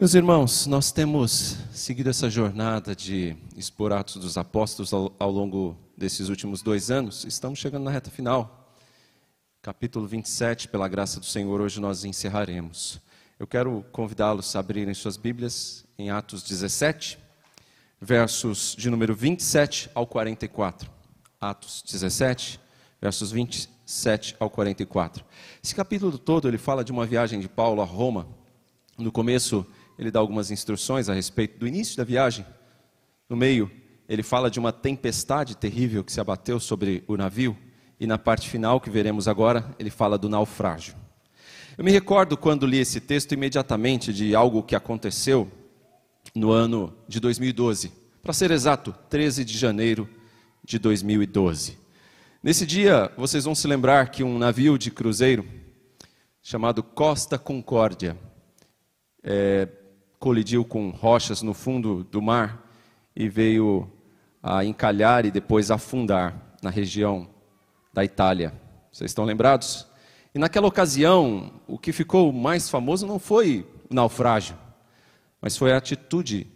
Meus irmãos, nós temos seguido essa jornada de expor Atos dos Apóstolos ao, ao, longo desses últimos dois anos. Estamos chegando na reta final. Capítulo 27, pela graça do Senhor, hoje nós encerraremos. Eu quero convidá-los a abrirem suas Bíblias em Atos 17, versos de número 27 ao 44. Atos 17, versos 27 ao 44. Esse capítulo todo ele fala de uma viagem de Paulo a Roma. No começo, ele dá algumas instruções a respeito do início da viagem. No meio, ele fala de uma tempestade terrível que se abateu sobre o navio. E na parte final, que veremos agora, ele fala do naufrágio. Eu me recordo quando li esse texto imediatamente de algo que aconteceu no ano de 2012. Para ser exato, 13 de janeiro de 2012. Nesse dia, vocês vão se lembrar que um navio de cruzeiro chamado Costa Concórdia é, colidiu com rochas no fundo do mar e veio a encalhar e depois afundar na região da Itália. Vocês estão lembrados? E naquela ocasião, o que ficou mais famoso não foi o naufrágio, mas foi a atitude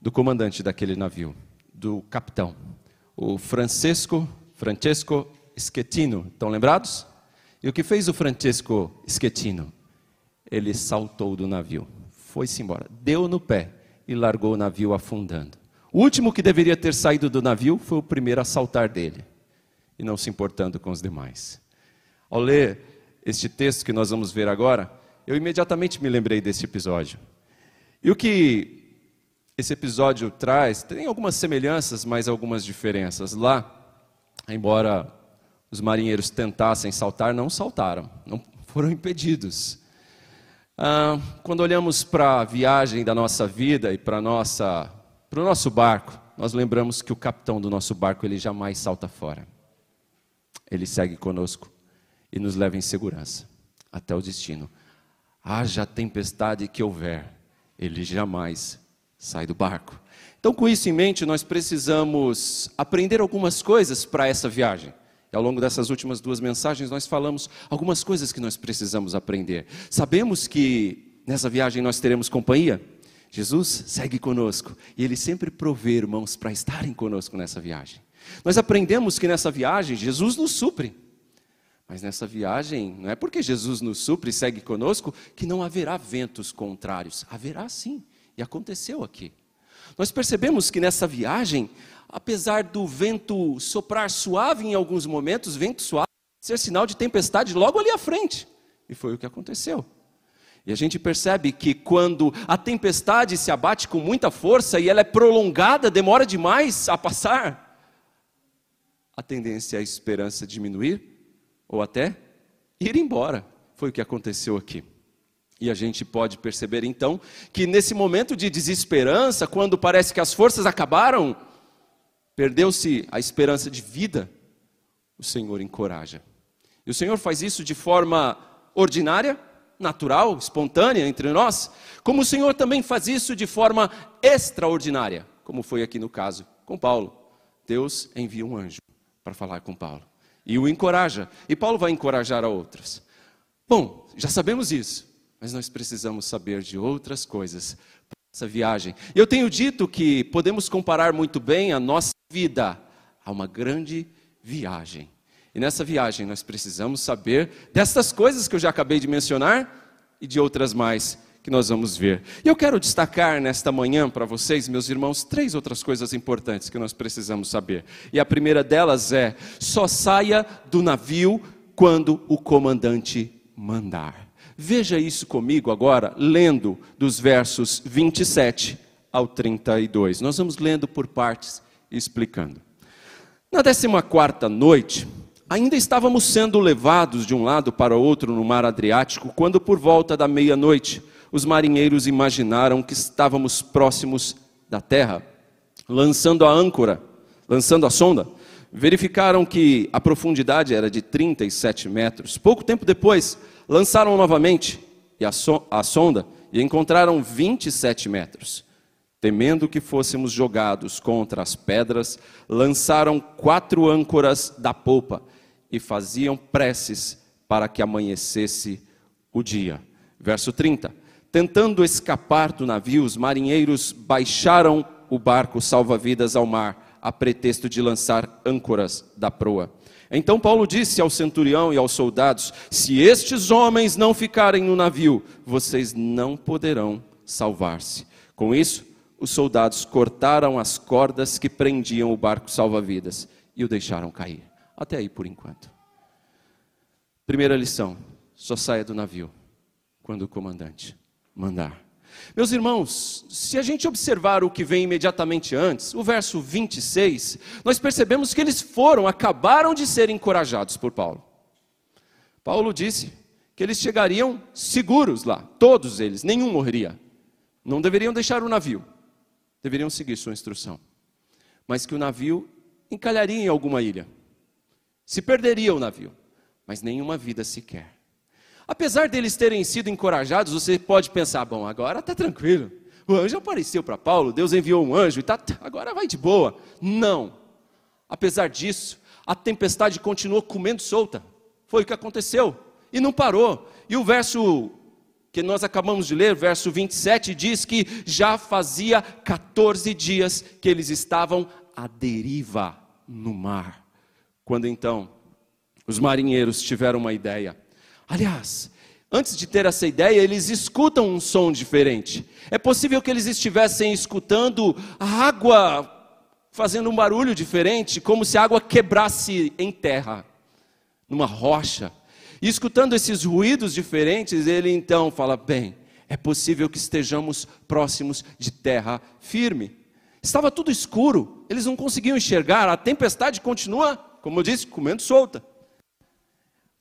do comandante daquele navio, do capitão, o Francesco, Francesco Schettino. Estão lembrados? E o que fez o Francesco Schettino? Ele saltou do navio foi-se embora. Deu no pé e largou o navio afundando. O último que deveria ter saído do navio foi o primeiro a saltar dele, e não se importando com os demais. Ao ler este texto que nós vamos ver agora, eu imediatamente me lembrei desse episódio. E o que esse episódio traz, tem algumas semelhanças, mas algumas diferenças. Lá, embora os marinheiros tentassem saltar, não saltaram, não foram impedidos. Ah, quando olhamos para a viagem da nossa vida e para o nosso barco, nós lembramos que o capitão do nosso barco ele jamais salta fora. Ele segue conosco e nos leva em segurança até o destino. Haja tempestade que houver, ele jamais sai do barco. Então, com isso em mente, nós precisamos aprender algumas coisas para essa viagem. Ao longo dessas últimas duas mensagens, nós falamos algumas coisas que nós precisamos aprender. Sabemos que nessa viagem nós teremos companhia. Jesus segue conosco e Ele sempre provê irmãos para estarem conosco nessa viagem. Nós aprendemos que nessa viagem Jesus nos supre. Mas nessa viagem, não é porque Jesus nos supre e segue conosco que não haverá ventos contrários. Haverá sim, e aconteceu aqui. Nós percebemos que nessa viagem apesar do vento soprar suave em alguns momentos, vento suave, ser sinal de tempestade logo ali à frente. E foi o que aconteceu. E a gente percebe que quando a tempestade se abate com muita força e ela é prolongada, demora demais a passar, a tendência é a esperança diminuir ou até ir embora. Foi o que aconteceu aqui. E a gente pode perceber então que nesse momento de desesperança, quando parece que as forças acabaram, perdeu-se a esperança de vida, o Senhor encoraja. E o Senhor faz isso de forma ordinária, natural, espontânea entre nós, como o Senhor também faz isso de forma extraordinária, como foi aqui no caso com Paulo. Deus envia um anjo para falar com Paulo e o encoraja, e Paulo vai encorajar a outras. Bom, já sabemos isso, mas nós precisamos saber de outras coisas essa viagem. Eu tenho dito que podemos comparar muito bem a nossa vida a uma grande viagem. E nessa viagem nós precisamos saber dessas coisas que eu já acabei de mencionar e de outras mais que nós vamos ver. E eu quero destacar nesta manhã para vocês, meus irmãos, três outras coisas importantes que nós precisamos saber. E a primeira delas é: só saia do navio quando o comandante mandar. Veja isso comigo agora, lendo dos versos 27 ao 32. Nós vamos lendo por partes e explicando. Na décima quarta noite, ainda estávamos sendo levados de um lado para outro no mar Adriático, quando por volta da meia-noite, os marinheiros imaginaram que estávamos próximos da terra. Lançando a âncora, lançando a sonda, verificaram que a profundidade era de 37 metros. Pouco tempo depois, lançaram novamente a, so a sonda e encontraram 27 metros. Temendo que fôssemos jogados contra as pedras, lançaram quatro âncoras da popa e faziam preces para que amanhecesse o dia. Verso 30. Tentando escapar do navio, os marinheiros baixaram o barco salva-vidas ao mar, a pretexto de lançar âncoras da proa. Então Paulo disse ao centurião e aos soldados: Se estes homens não ficarem no navio, vocês não poderão salvar-se. Com isso, os soldados cortaram as cordas que prendiam o barco salva-vidas e o deixaram cair. Até aí por enquanto. Primeira lição: só saia do navio quando o comandante mandar. Meus irmãos, se a gente observar o que vem imediatamente antes, o verso 26, nós percebemos que eles foram, acabaram de ser encorajados por Paulo. Paulo disse que eles chegariam seguros lá, todos eles, nenhum morreria. Não deveriam deixar o navio, deveriam seguir sua instrução. Mas que o navio encalharia em alguma ilha, se perderia o navio, mas nenhuma vida sequer. Apesar deles terem sido encorajados, você pode pensar: bom, agora está tranquilo. O anjo apareceu para Paulo, Deus enviou um anjo e tá, agora vai de boa. Não. Apesar disso, a tempestade continuou comendo solta. Foi o que aconteceu. E não parou. E o verso que nós acabamos de ler, verso 27, diz que já fazia 14 dias que eles estavam à deriva no mar. Quando então os marinheiros tiveram uma ideia. Aliás, antes de ter essa ideia, eles escutam um som diferente. É possível que eles estivessem escutando a água fazendo um barulho diferente, como se a água quebrasse em terra, numa rocha. E escutando esses ruídos diferentes, ele então fala: bem, é possível que estejamos próximos de terra firme. Estava tudo escuro, eles não conseguiam enxergar, a tempestade continua, como eu disse, comendo solta.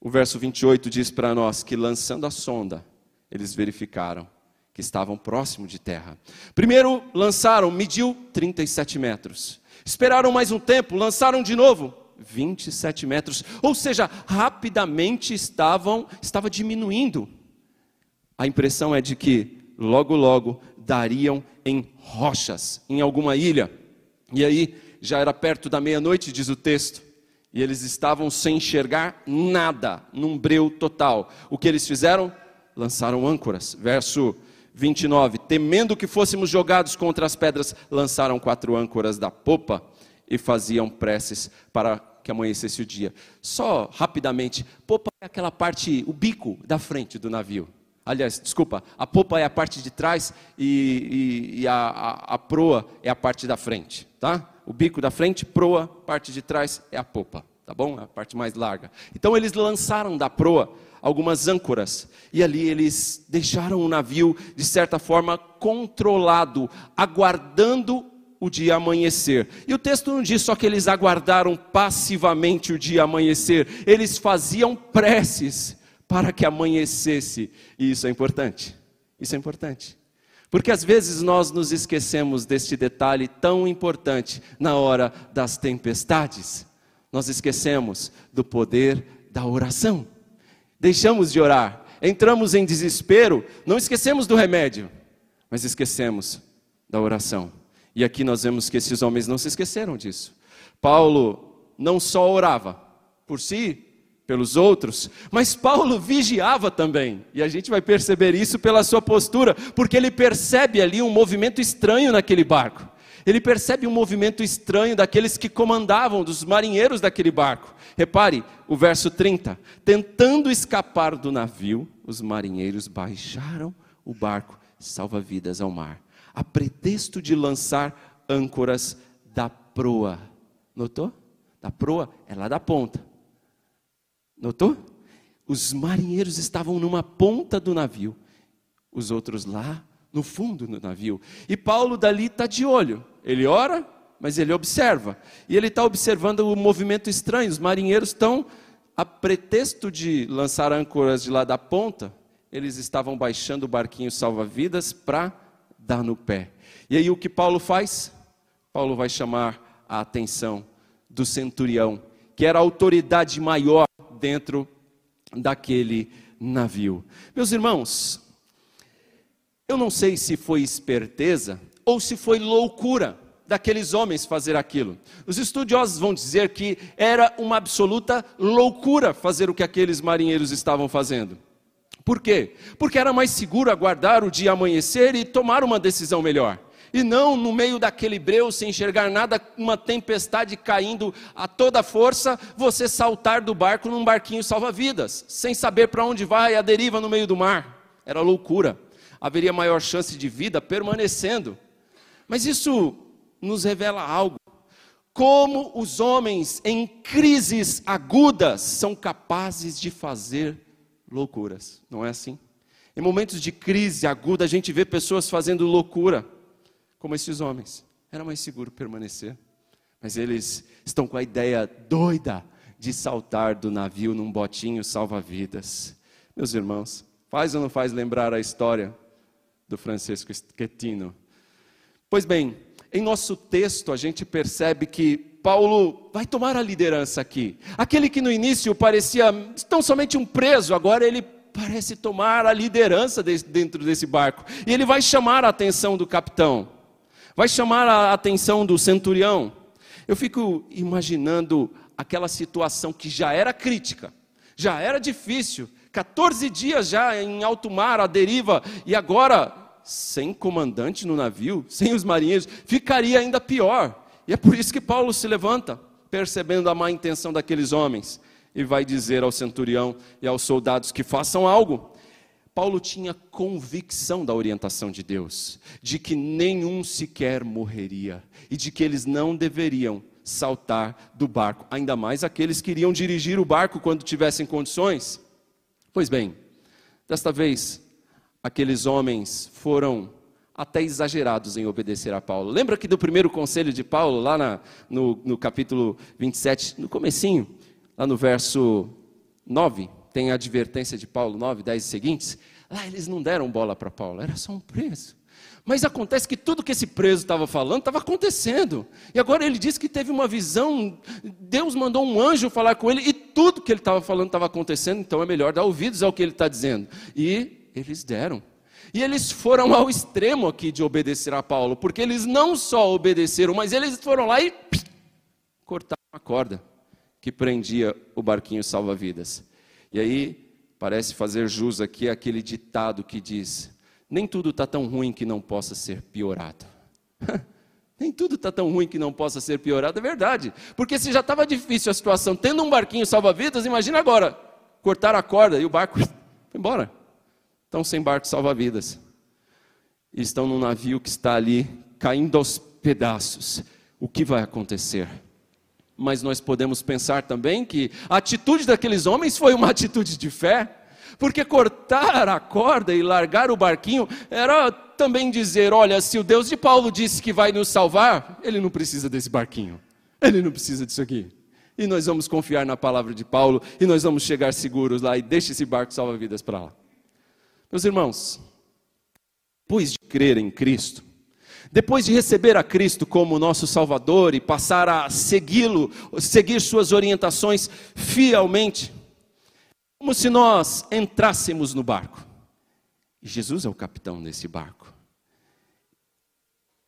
O verso 28 diz para nós que lançando a sonda, eles verificaram que estavam próximo de terra. Primeiro lançaram, mediu 37 metros. Esperaram mais um tempo, lançaram de novo, 27 metros. Ou seja, rapidamente estavam, estava diminuindo. A impressão é de que logo logo dariam em rochas, em alguma ilha. E aí já era perto da meia-noite, diz o texto e eles estavam sem enxergar nada, num breu total. O que eles fizeram? Lançaram âncoras. Verso 29. Temendo que fôssemos jogados contra as pedras, lançaram quatro âncoras da popa e faziam preces para que amanhecesse o dia. Só rapidamente, popa é aquela parte, o bico da frente do navio. Aliás, desculpa, a popa é a parte de trás e, e, e a, a, a proa é a parte da frente, tá? o bico da frente, proa, parte de trás é a popa, tá bom? A parte mais larga. Então eles lançaram da proa algumas âncoras e ali eles deixaram o navio de certa forma controlado, aguardando o dia amanhecer. E o texto não diz só que eles aguardaram passivamente o dia amanhecer, eles faziam preces para que amanhecesse. E isso é importante. Isso é importante. Porque às vezes nós nos esquecemos deste detalhe tão importante na hora das tempestades. Nós esquecemos do poder da oração. Deixamos de orar, entramos em desespero, não esquecemos do remédio, mas esquecemos da oração. E aqui nós vemos que esses homens não se esqueceram disso. Paulo não só orava por si, pelos outros, mas Paulo vigiava também, e a gente vai perceber isso pela sua postura, porque ele percebe ali um movimento estranho naquele barco. Ele percebe um movimento estranho daqueles que comandavam, dos marinheiros daquele barco. Repare o verso 30. Tentando escapar do navio, os marinheiros baixaram o barco salva-vidas ao mar, a pretexto de lançar âncoras da proa. Notou? Da proa é lá da ponta. Notou? Os marinheiros estavam numa ponta do navio, os outros lá no fundo do navio. E Paulo dali está de olho. Ele ora, mas ele observa. E ele está observando o movimento estranho. Os marinheiros estão, a pretexto de lançar âncoras de lá da ponta, eles estavam baixando o barquinho salva-vidas para dar no pé. E aí o que Paulo faz? Paulo vai chamar a atenção do centurião, que era a autoridade maior dentro daquele navio. Meus irmãos, eu não sei se foi esperteza ou se foi loucura daqueles homens fazer aquilo. Os estudiosos vão dizer que era uma absoluta loucura fazer o que aqueles marinheiros estavam fazendo. Por quê? Porque era mais seguro aguardar o dia amanhecer e tomar uma decisão melhor. E não no meio daquele breu, sem enxergar nada, uma tempestade caindo a toda força, você saltar do barco num barquinho salva-vidas, sem saber para onde vai, a deriva no meio do mar. Era loucura. Haveria maior chance de vida permanecendo. Mas isso nos revela algo. Como os homens em crises agudas são capazes de fazer loucuras, não é assim? Em momentos de crise aguda, a gente vê pessoas fazendo loucura, como esses homens. Era mais seguro permanecer, mas eles estão com a ideia doida de saltar do navio num botinho salva-vidas. Meus irmãos, faz ou não faz lembrar a história do Francisco Schettino? Pois bem, em nosso texto a gente percebe que Paulo vai tomar a liderança aqui. Aquele que no início parecia tão somente um preso, agora ele parece tomar a liderança dentro desse barco. E ele vai chamar a atenção do capitão, vai chamar a atenção do centurião. Eu fico imaginando aquela situação que já era crítica, já era difícil, 14 dias já em alto mar, a deriva, e agora sem comandante no navio, sem os marinheiros, ficaria ainda pior. E é por isso que Paulo se levanta, percebendo a má intenção daqueles homens, e vai dizer ao centurião e aos soldados que façam algo. Paulo tinha convicção da orientação de Deus, de que nenhum sequer morreria e de que eles não deveriam saltar do barco, ainda mais aqueles que iriam dirigir o barco quando tivessem condições. Pois bem, desta vez aqueles homens foram até exagerados em obedecer a Paulo. Lembra que do primeiro conselho de Paulo, lá na, no, no capítulo 27, no comecinho, lá no verso 9, tem a advertência de Paulo, 9, 10 seguintes. Lá eles não deram bola para Paulo, era só um preso. Mas acontece que tudo que esse preso estava falando estava acontecendo. E agora ele diz que teve uma visão, Deus mandou um anjo falar com ele, e tudo que ele estava falando estava acontecendo, então é melhor dar ouvidos ao que ele está dizendo. E eles deram. E eles foram ao extremo aqui de obedecer a Paulo, porque eles não só obedeceram, mas eles foram lá e cortaram a corda que prendia o barquinho salva-vidas. E aí parece fazer jus aqui aquele ditado que diz: nem tudo está tão ruim que não possa ser piorado. Nem tudo está tão ruim que não possa ser piorado, é verdade. Porque se já estava difícil a situação, tendo um barquinho salva-vidas, imagina agora, cortar a corda e o barco foi embora estão sem barco salva-vidas. Estão num navio que está ali caindo aos pedaços. O que vai acontecer? Mas nós podemos pensar também que a atitude daqueles homens foi uma atitude de fé, porque cortar a corda e largar o barquinho era também dizer: olha, se o Deus de Paulo disse que vai nos salvar, ele não precisa desse barquinho, ele não precisa disso aqui. E nós vamos confiar na palavra de Paulo e nós vamos chegar seguros lá e deixa esse barco salva-vidas para lá. Meus irmãos, depois de crer em Cristo, depois de receber a Cristo como nosso Salvador e passar a segui-lo, seguir suas orientações fielmente, como se nós entrássemos no barco. Jesus é o capitão desse barco.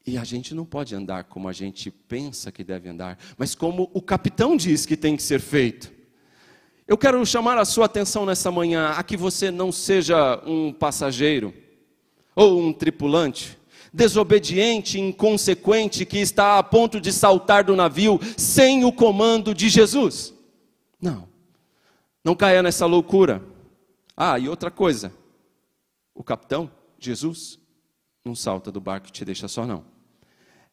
E a gente não pode andar como a gente pensa que deve andar, mas como o capitão diz que tem que ser feito. Eu quero chamar a sua atenção nessa manhã a que você não seja um passageiro ou um tripulante desobediente, inconsequente, que está a ponto de saltar do navio sem o comando de Jesus. Não, não caia nessa loucura. Ah, e outra coisa: o capitão, Jesus, não salta do barco e te deixa só, não.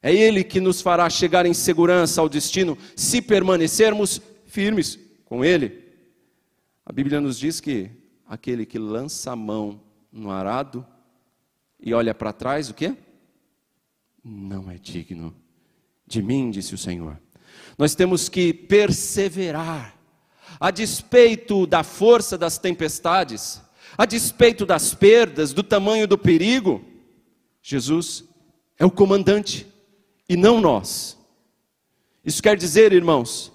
É Ele que nos fará chegar em segurança ao destino se permanecermos firmes com Ele. A Bíblia nos diz que aquele que lança a mão no arado e olha para trás, o quê? Não é digno de mim, disse o Senhor. Nós temos que perseverar, a despeito da força das tempestades, a despeito das perdas, do tamanho do perigo. Jesus é o comandante e não nós. Isso quer dizer, irmãos,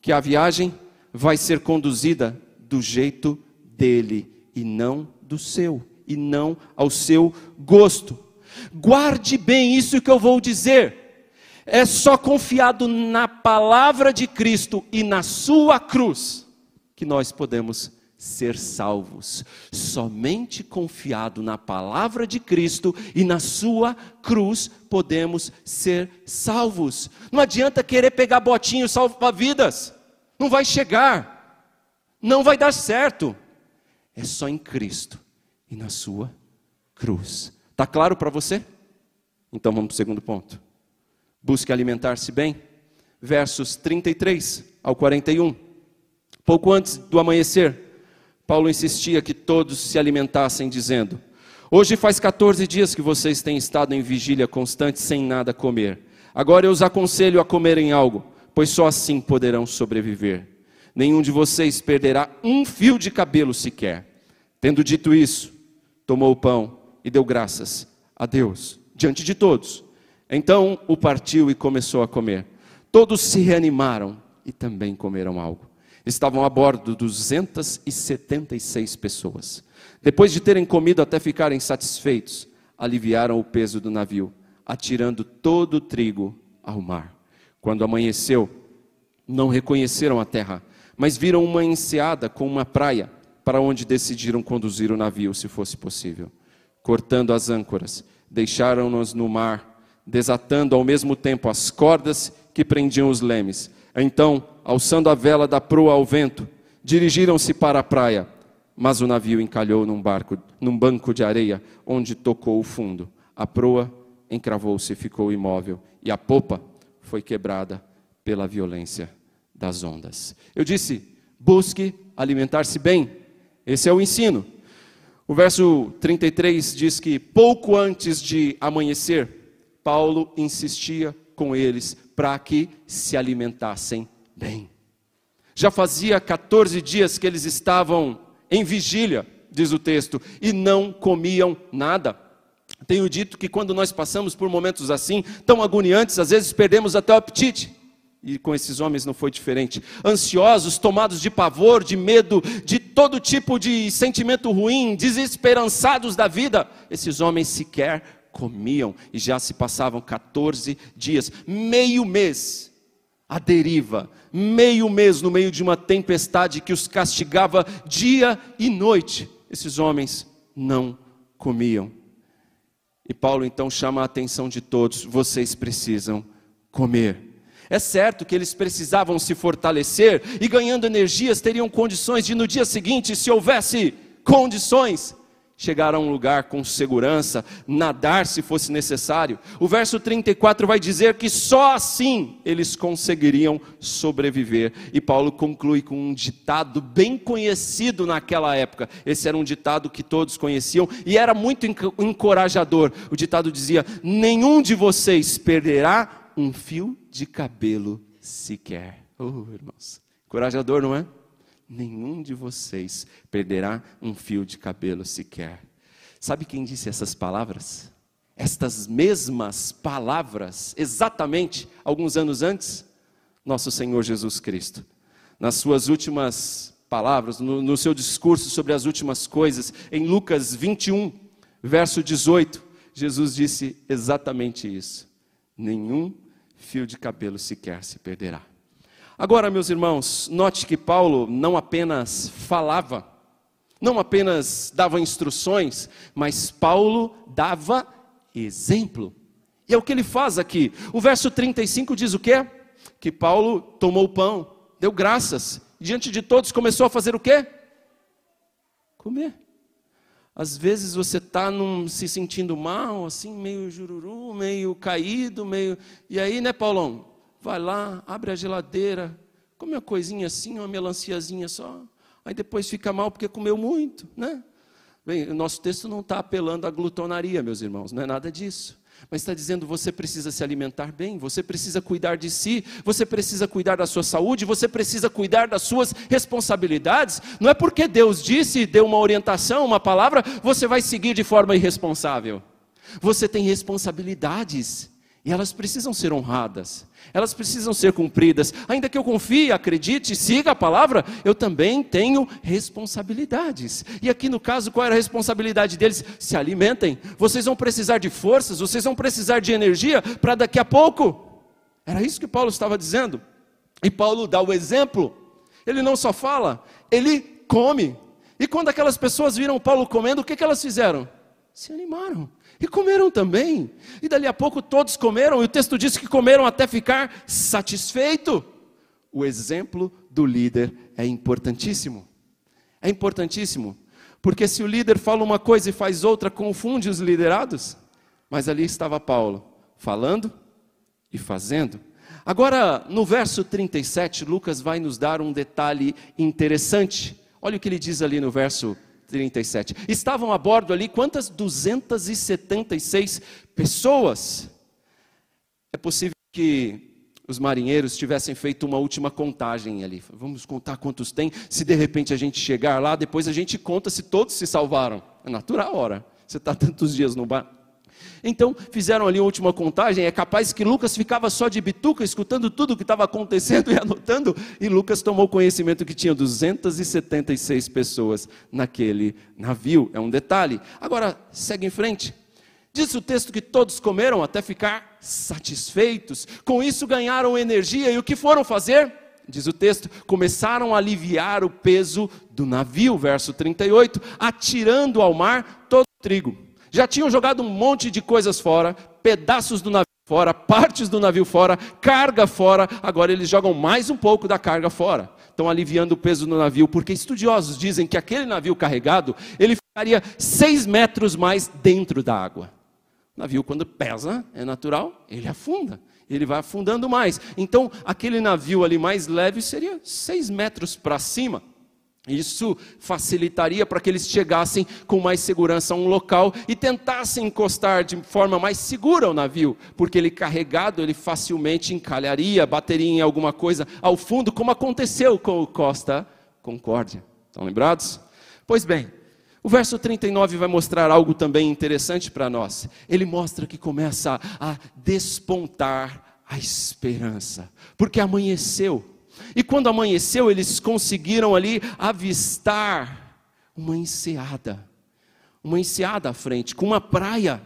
que a viagem vai ser conduzida do jeito dele e não do seu, e não ao seu gosto. Guarde bem isso que eu vou dizer. É só confiado na palavra de Cristo e na sua cruz que nós podemos ser salvos. Somente confiado na palavra de Cristo e na sua cruz podemos ser salvos. Não adianta querer pegar botinho salva-vidas. Não vai chegar. Não vai dar certo. É só em Cristo e na sua cruz. Tá claro para você? Então vamos para o segundo ponto. Busque alimentar-se bem. Versos 33 ao 41. Pouco antes do amanhecer, Paulo insistia que todos se alimentassem, dizendo: Hoje faz 14 dias que vocês têm estado em vigília constante sem nada comer. Agora eu os aconselho a comerem algo, pois só assim poderão sobreviver. Nenhum de vocês perderá um fio de cabelo sequer. Tendo dito isso, tomou o pão e deu graças a Deus diante de todos. Então o partiu e começou a comer. Todos se reanimaram e também comeram algo. Estavam a bordo 276 pessoas. Depois de terem comido até ficarem satisfeitos, aliviaram o peso do navio, atirando todo o trigo ao mar. Quando amanheceu, não reconheceram a terra, mas viram uma enseada com uma praia, para onde decidiram conduzir o navio, se fosse possível. Cortando as âncoras, deixaram-nos no mar, desatando ao mesmo tempo as cordas que prendiam os lemes. Então, alçando a vela da proa ao vento, dirigiram-se para a praia, mas o navio encalhou num barco, num banco de areia, onde tocou o fundo. A proa encravou-se e ficou imóvel, e a popa foi quebrada pela violência das ondas. Eu disse: busque alimentar-se bem. Esse é o ensino. O verso 33 diz que pouco antes de amanhecer, Paulo insistia com eles para que se alimentassem bem. Já fazia 14 dias que eles estavam em vigília, diz o texto, e não comiam nada. Tenho dito que quando nós passamos por momentos assim, tão agoniantes, às vezes perdemos até o apetite. E com esses homens não foi diferente. Ansiosos, tomados de pavor, de medo, de todo tipo de sentimento ruim, desesperançados da vida, esses homens sequer comiam e já se passavam 14 dias, meio mês à deriva, meio mês no meio de uma tempestade que os castigava dia e noite. Esses homens não comiam. E Paulo então chama a atenção de todos: vocês precisam comer. É certo que eles precisavam se fortalecer e ganhando energias teriam condições de no dia seguinte, se houvesse condições, chegar a um lugar com segurança, nadar se fosse necessário. O verso 34 vai dizer que só assim eles conseguiriam sobreviver. E Paulo conclui com um ditado bem conhecido naquela época. Esse era um ditado que todos conheciam e era muito encorajador. O ditado dizia: Nenhum de vocês perderá um fio de cabelo sequer. Oh, irmãos, encorajador, não é? nenhum de vocês perderá um fio de cabelo sequer. Sabe quem disse essas palavras? Estas mesmas palavras, exatamente alguns anos antes, nosso Senhor Jesus Cristo. Nas suas últimas palavras, no, no seu discurso sobre as últimas coisas, em Lucas 21, verso 18, Jesus disse exatamente isso: nenhum fio de cabelo sequer se perderá. Agora, meus irmãos, note que Paulo não apenas falava, não apenas dava instruções, mas Paulo dava exemplo. E é o que ele faz aqui. O verso 35 diz o quê? Que Paulo tomou o pão, deu graças, diante de todos começou a fazer o quê? Comer. Às vezes você está se sentindo mal, assim, meio jururu, meio caído, meio. E aí, né, Paulão? vai lá, abre a geladeira, come uma coisinha assim, uma melanciazinha só, aí depois fica mal porque comeu muito, né? Bem, o nosso texto não está apelando à glutonaria, meus irmãos, não é nada disso. Mas está dizendo você precisa se alimentar bem, você precisa cuidar de si, você precisa cuidar da sua saúde, você precisa cuidar das suas responsabilidades. Não é porque Deus disse, deu uma orientação, uma palavra, você vai seguir de forma irresponsável. Você tem responsabilidades. E elas precisam ser honradas, elas precisam ser cumpridas. Ainda que eu confie, acredite, siga a palavra, eu também tenho responsabilidades. E aqui no caso, qual era a responsabilidade deles? Se alimentem. Vocês vão precisar de forças, vocês vão precisar de energia para daqui a pouco. Era isso que Paulo estava dizendo. E Paulo dá o exemplo. Ele não só fala, ele come. E quando aquelas pessoas viram Paulo comendo, o que, que elas fizeram? Se animaram. E comeram também. E dali a pouco todos comeram, e o texto diz que comeram até ficar satisfeito. O exemplo do líder é importantíssimo. É importantíssimo, porque se o líder fala uma coisa e faz outra, confunde os liderados. Mas ali estava Paulo, falando e fazendo. Agora, no verso 37, Lucas vai nos dar um detalhe interessante. Olha o que ele diz ali no verso 37. Estavam a bordo ali quantas? 276 pessoas. É possível que os marinheiros tivessem feito uma última contagem ali. Vamos contar quantos tem. Se de repente a gente chegar lá, depois a gente conta se todos se salvaram. É natural, ora. Você está tantos dias no bar. Então, fizeram ali a última contagem. É capaz que Lucas ficava só de bituca, escutando tudo o que estava acontecendo e anotando. E Lucas tomou conhecimento que tinha 276 pessoas naquele navio. É um detalhe. Agora, segue em frente. Diz o texto que todos comeram até ficar satisfeitos. Com isso ganharam energia. E o que foram fazer? Diz o texto, começaram a aliviar o peso do navio, verso 38, atirando ao mar todo o trigo já tinham jogado um monte de coisas fora, pedaços do navio fora, partes do navio fora, carga fora. Agora eles jogam mais um pouco da carga fora. Estão aliviando o peso do navio, porque estudiosos dizem que aquele navio carregado, ele ficaria seis metros mais dentro da água. O navio, quando pesa, é natural, ele afunda. Ele vai afundando mais. Então, aquele navio ali mais leve seria seis metros para cima. Isso facilitaria para que eles chegassem com mais segurança a um local e tentassem encostar de forma mais segura o navio, porque ele carregado, ele facilmente encalharia, bateria em alguma coisa ao fundo, como aconteceu com o Costa Concórdia. Estão lembrados? Pois bem, o verso 39 vai mostrar algo também interessante para nós. Ele mostra que começa a despontar a esperança, porque amanheceu e quando amanheceu, eles conseguiram ali avistar uma enseada, uma enseada à frente, com uma praia.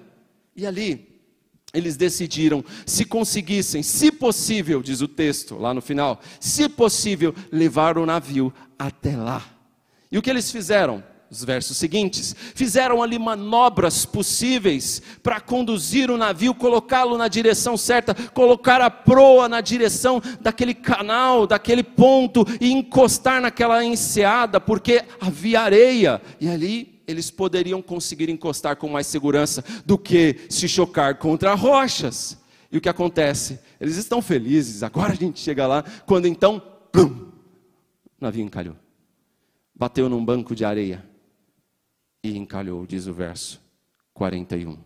E ali eles decidiram, se conseguissem, se possível, diz o texto lá no final, se possível, levar o navio até lá. E o que eles fizeram? Os versos seguintes, fizeram ali manobras possíveis para conduzir o navio, colocá-lo na direção certa, colocar a proa na direção daquele canal, daquele ponto e encostar naquela enseada, porque havia areia, e ali eles poderiam conseguir encostar com mais segurança do que se chocar contra rochas. E o que acontece? Eles estão felizes, agora a gente chega lá, quando então, plum, o navio encalhou. Bateu num banco de areia e encalhou, diz o verso 41.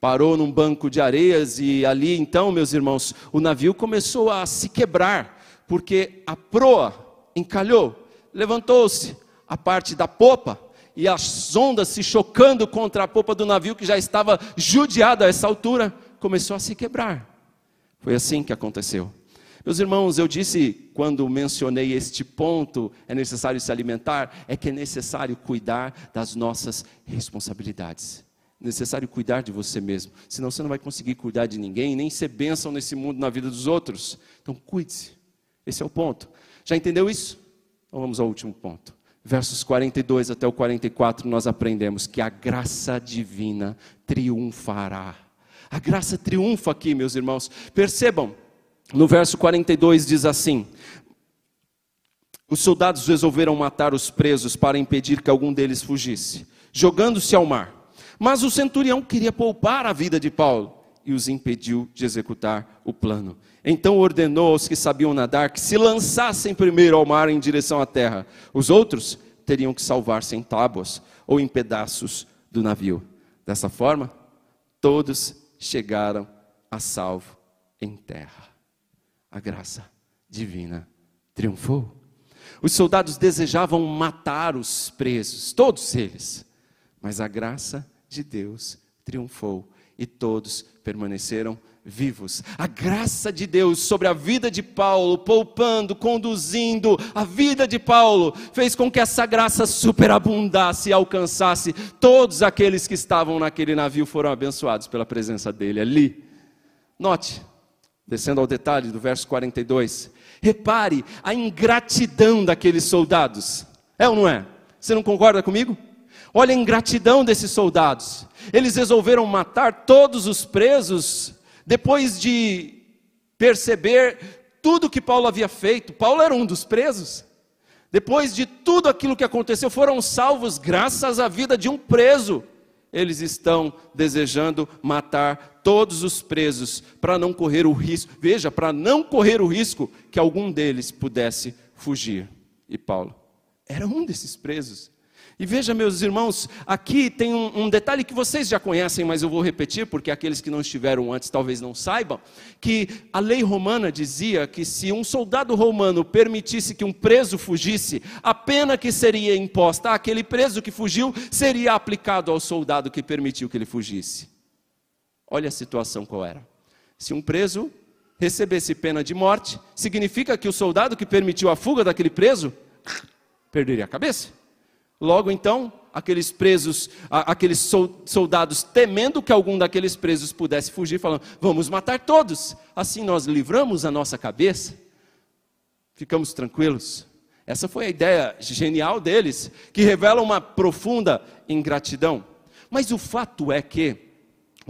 Parou num banco de areias e ali então, meus irmãos, o navio começou a se quebrar, porque a proa encalhou, levantou-se a parte da popa e as ondas se chocando contra a popa do navio que já estava judiado a essa altura, começou a se quebrar. Foi assim que aconteceu. Meus irmãos, eu disse quando mencionei este ponto, é necessário se alimentar, é que é necessário cuidar das nossas responsabilidades. É necessário cuidar de você mesmo, senão você não vai conseguir cuidar de ninguém, nem ser bênção nesse mundo, na vida dos outros. Então, cuide-se. Esse é o ponto. Já entendeu isso? Então, vamos ao último ponto. Versos 42 até o 44, nós aprendemos que a graça divina triunfará. A graça triunfa aqui, meus irmãos. Percebam, no verso 42 diz assim: Os soldados resolveram matar os presos para impedir que algum deles fugisse, jogando-se ao mar. Mas o centurião queria poupar a vida de Paulo e os impediu de executar o plano. Então ordenou aos que sabiam nadar que se lançassem primeiro ao mar em direção à terra. Os outros teriam que salvar-se em tábuas ou em pedaços do navio. Dessa forma, todos chegaram a salvo em terra a graça divina triunfou. Os soldados desejavam matar os presos, todos eles, mas a graça de Deus triunfou e todos permaneceram vivos. A graça de Deus sobre a vida de Paulo, poupando, conduzindo a vida de Paulo, fez com que essa graça superabundasse e alcançasse todos aqueles que estavam naquele navio, foram abençoados pela presença dele ali. Note, Descendo ao detalhe do verso 42. Repare a ingratidão daqueles soldados. É ou não é? Você não concorda comigo? Olha a ingratidão desses soldados. Eles resolveram matar todos os presos depois de perceber tudo que Paulo havia feito. Paulo era um dos presos. Depois de tudo aquilo que aconteceu, foram salvos graças à vida de um preso. Eles estão desejando matar todos os presos para não correr o risco, veja, para não correr o risco que algum deles pudesse fugir. E Paulo era um desses presos. E veja, meus irmãos, aqui tem um, um, detalhe que vocês já conhecem, mas eu vou repetir, porque aqueles que não estiveram antes talvez não saibam: que a lei romana dizia que se um soldado romano permitisse que um preso fugisse, a pena que seria imposta àquele preso que fugiu seria aplicado ao soldado que permitiu que ele fugisse. Olha a situação qual era. Se um preso recebesse pena de morte, significa que o soldado que permitiu a fuga daquele preso perderia a cabeça. Logo então, aqueles presos, aqueles soldados temendo que algum daqueles presos pudesse fugir, falando: "Vamos matar todos". Assim nós livramos a nossa cabeça. Ficamos tranquilos. Essa foi a ideia genial deles, que revela uma profunda ingratidão. Mas o fato é que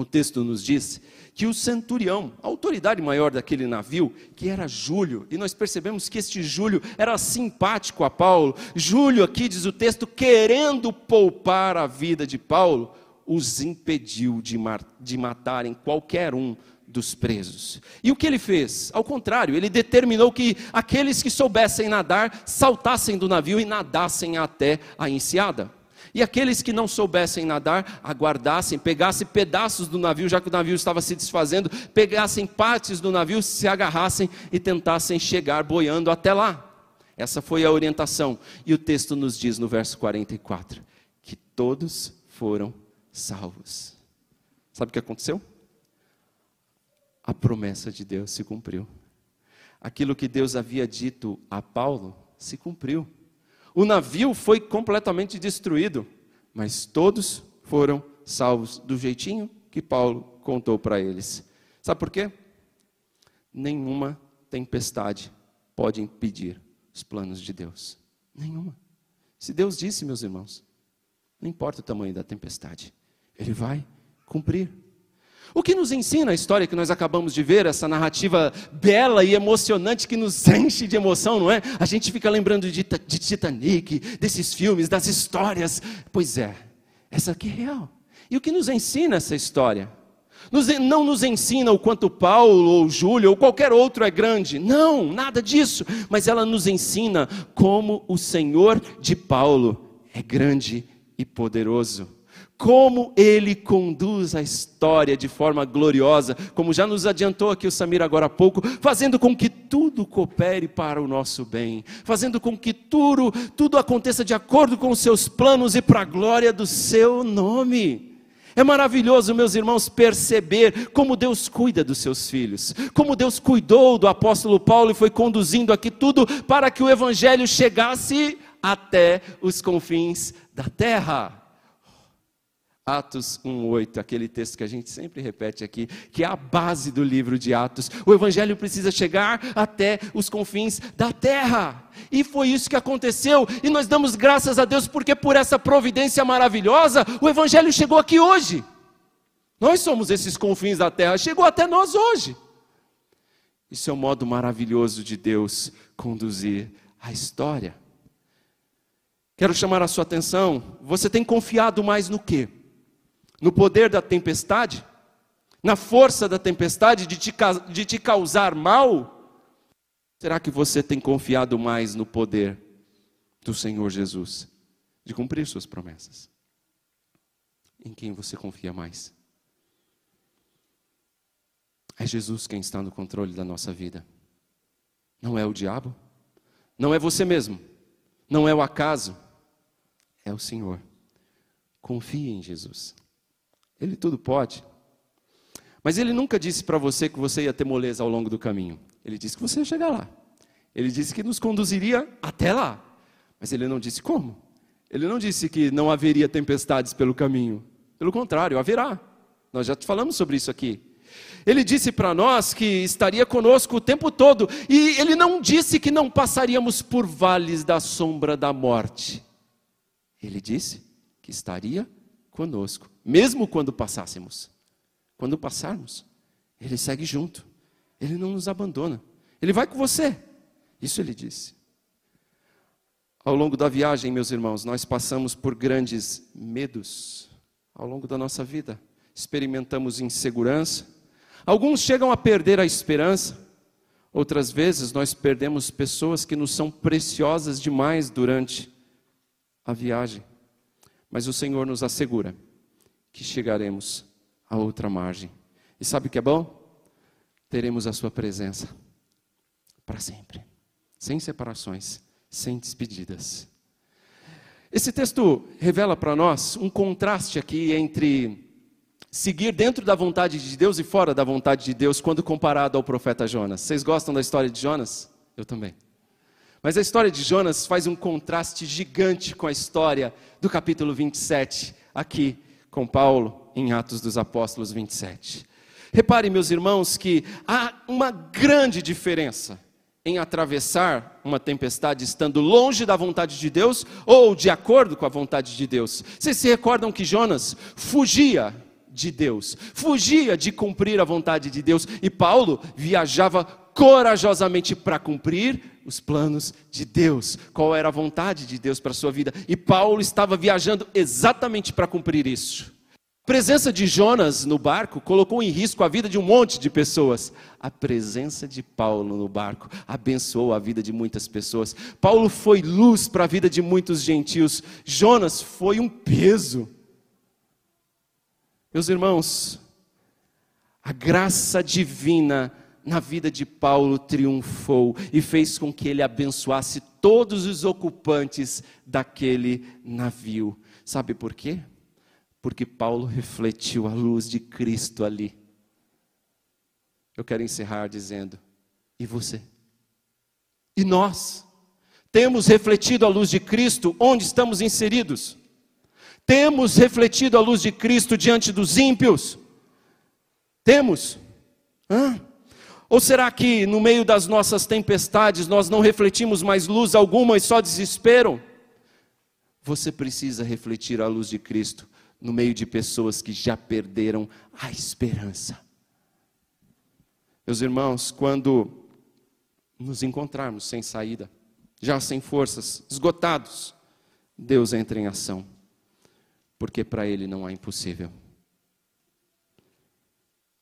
o texto nos diz que o centurião, a autoridade maior daquele navio, que era Júlio, e nós percebemos que este Júlio era simpático a Paulo. Júlio, aqui diz o texto, querendo poupar a vida de Paulo, os impediu de, de matarem qualquer um dos presos. E o que ele fez? Ao contrário, ele determinou que aqueles que soubessem nadar saltassem do navio e nadassem até a enseada. E aqueles que não soubessem nadar, aguardassem, pegassem pedaços do navio, já que o navio estava se desfazendo, pegassem partes do navio, se agarrassem e tentassem chegar boiando até lá. Essa foi a orientação. E o texto nos diz no verso 44 que todos foram salvos. Sabe o que aconteceu? A promessa de Deus se cumpriu. Aquilo que Deus havia dito a Paulo se cumpriu. O navio foi completamente destruído, mas todos foram salvos do jeitinho que Paulo contou para eles. Sabe por quê? Nenhuma tempestade pode impedir os planos de Deus. Nenhuma. Se Deus disse, meus irmãos, não importa o tamanho da tempestade, Ele vai cumprir. O que nos ensina a história que nós acabamos de ver, essa narrativa bela e emocionante que nos enche de emoção, não é? A gente fica lembrando de, de Titanic, desses filmes, das histórias. Pois é, essa aqui é real. E o que nos ensina essa história? Nos, não nos ensina o quanto Paulo ou Júlio ou qualquer outro é grande. Não, nada disso. Mas ela nos ensina como o Senhor de Paulo é grande e poderoso como ele conduz a história de forma gloriosa, como já nos adiantou aqui o Samir agora há pouco, fazendo com que tudo coopere para o nosso bem, fazendo com que tudo, tudo aconteça de acordo com os seus planos e para a glória do seu nome. É maravilhoso, meus irmãos, perceber como Deus cuida dos seus filhos, como Deus cuidou do apóstolo Paulo e foi conduzindo aqui tudo para que o evangelho chegasse até os confins da terra. Atos 1:8, aquele texto que a gente sempre repete aqui, que é a base do livro de Atos. O evangelho precisa chegar até os confins da terra. E foi isso que aconteceu, e nós damos graças a Deus porque por essa providência maravilhosa, o evangelho chegou aqui hoje. Nós somos esses confins da terra, chegou até nós hoje. Isso é um modo maravilhoso de Deus conduzir a história. Quero chamar a sua atenção, você tem confiado mais no quê? No poder da tempestade, na força da tempestade de te, de te causar mal? Será que você tem confiado mais no poder do Senhor Jesus de cumprir suas promessas? Em quem você confia mais? É Jesus quem está no controle da nossa vida. Não é o diabo, não é você mesmo, não é o acaso, é o Senhor. Confie em Jesus. Ele tudo pode. Mas ele nunca disse para você que você ia ter moleza ao longo do caminho. Ele disse que você ia chegar lá. Ele disse que nos conduziria até lá. Mas ele não disse como. Ele não disse que não haveria tempestades pelo caminho. Pelo contrário, haverá. Nós já falamos sobre isso aqui. Ele disse para nós que estaria conosco o tempo todo. E ele não disse que não passaríamos por vales da sombra da morte. Ele disse que estaria conosco, mesmo quando passássemos. Quando passarmos, Ele segue junto, Ele não nos abandona, Ele vai com você. Isso Ele disse. Ao longo da viagem, meus irmãos, nós passamos por grandes medos ao longo da nossa vida. Experimentamos insegurança. Alguns chegam a perder a esperança. Outras vezes nós perdemos pessoas que nos são preciosas demais durante a viagem. Mas o Senhor nos assegura que chegaremos à outra margem. E sabe o que é bom? Teremos a Sua presença para sempre, sem separações, sem despedidas. Esse texto revela para nós um contraste aqui entre seguir dentro da vontade de Deus e fora da vontade de Deus, quando comparado ao profeta Jonas. Vocês gostam da história de Jonas? Eu também. Mas a história de Jonas faz um contraste gigante com a história do capítulo 27, aqui com Paulo, em Atos dos Apóstolos 27. Repare, meus irmãos, que há uma grande diferença em atravessar uma tempestade estando longe da vontade de Deus ou de acordo com a vontade de Deus. Vocês se recordam que Jonas fugia de Deus, fugia de cumprir a vontade de Deus e Paulo viajava corajosamente para cumprir os planos de Deus, qual era a vontade de Deus para a sua vida. E Paulo estava viajando exatamente para cumprir isso. A presença de Jonas no barco colocou em risco a vida de um monte de pessoas. A presença de Paulo no barco abençoou a vida de muitas pessoas. Paulo foi luz para a vida de muitos gentios. Jonas foi um peso. Meus irmãos, a graça divina na vida de Paulo triunfou e fez com que ele abençoasse todos os ocupantes daquele navio. Sabe por quê? Porque Paulo refletiu a luz de Cristo ali. Eu quero encerrar dizendo: e você? E nós? Temos refletido a luz de Cristo onde estamos inseridos? Temos refletido a luz de Cristo diante dos ímpios? Temos? Hã? Ou será que no meio das nossas tempestades nós não refletimos mais luz alguma e só desespero? Você precisa refletir a luz de Cristo no meio de pessoas que já perderam a esperança. Meus irmãos, quando nos encontrarmos sem saída, já sem forças, esgotados, Deus entra em ação, porque para Ele não há impossível.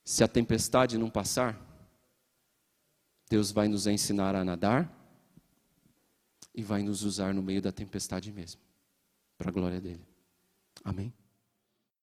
Se a tempestade não passar, Deus vai nos ensinar a nadar e vai nos usar no meio da tempestade mesmo, para a glória dele. Amém?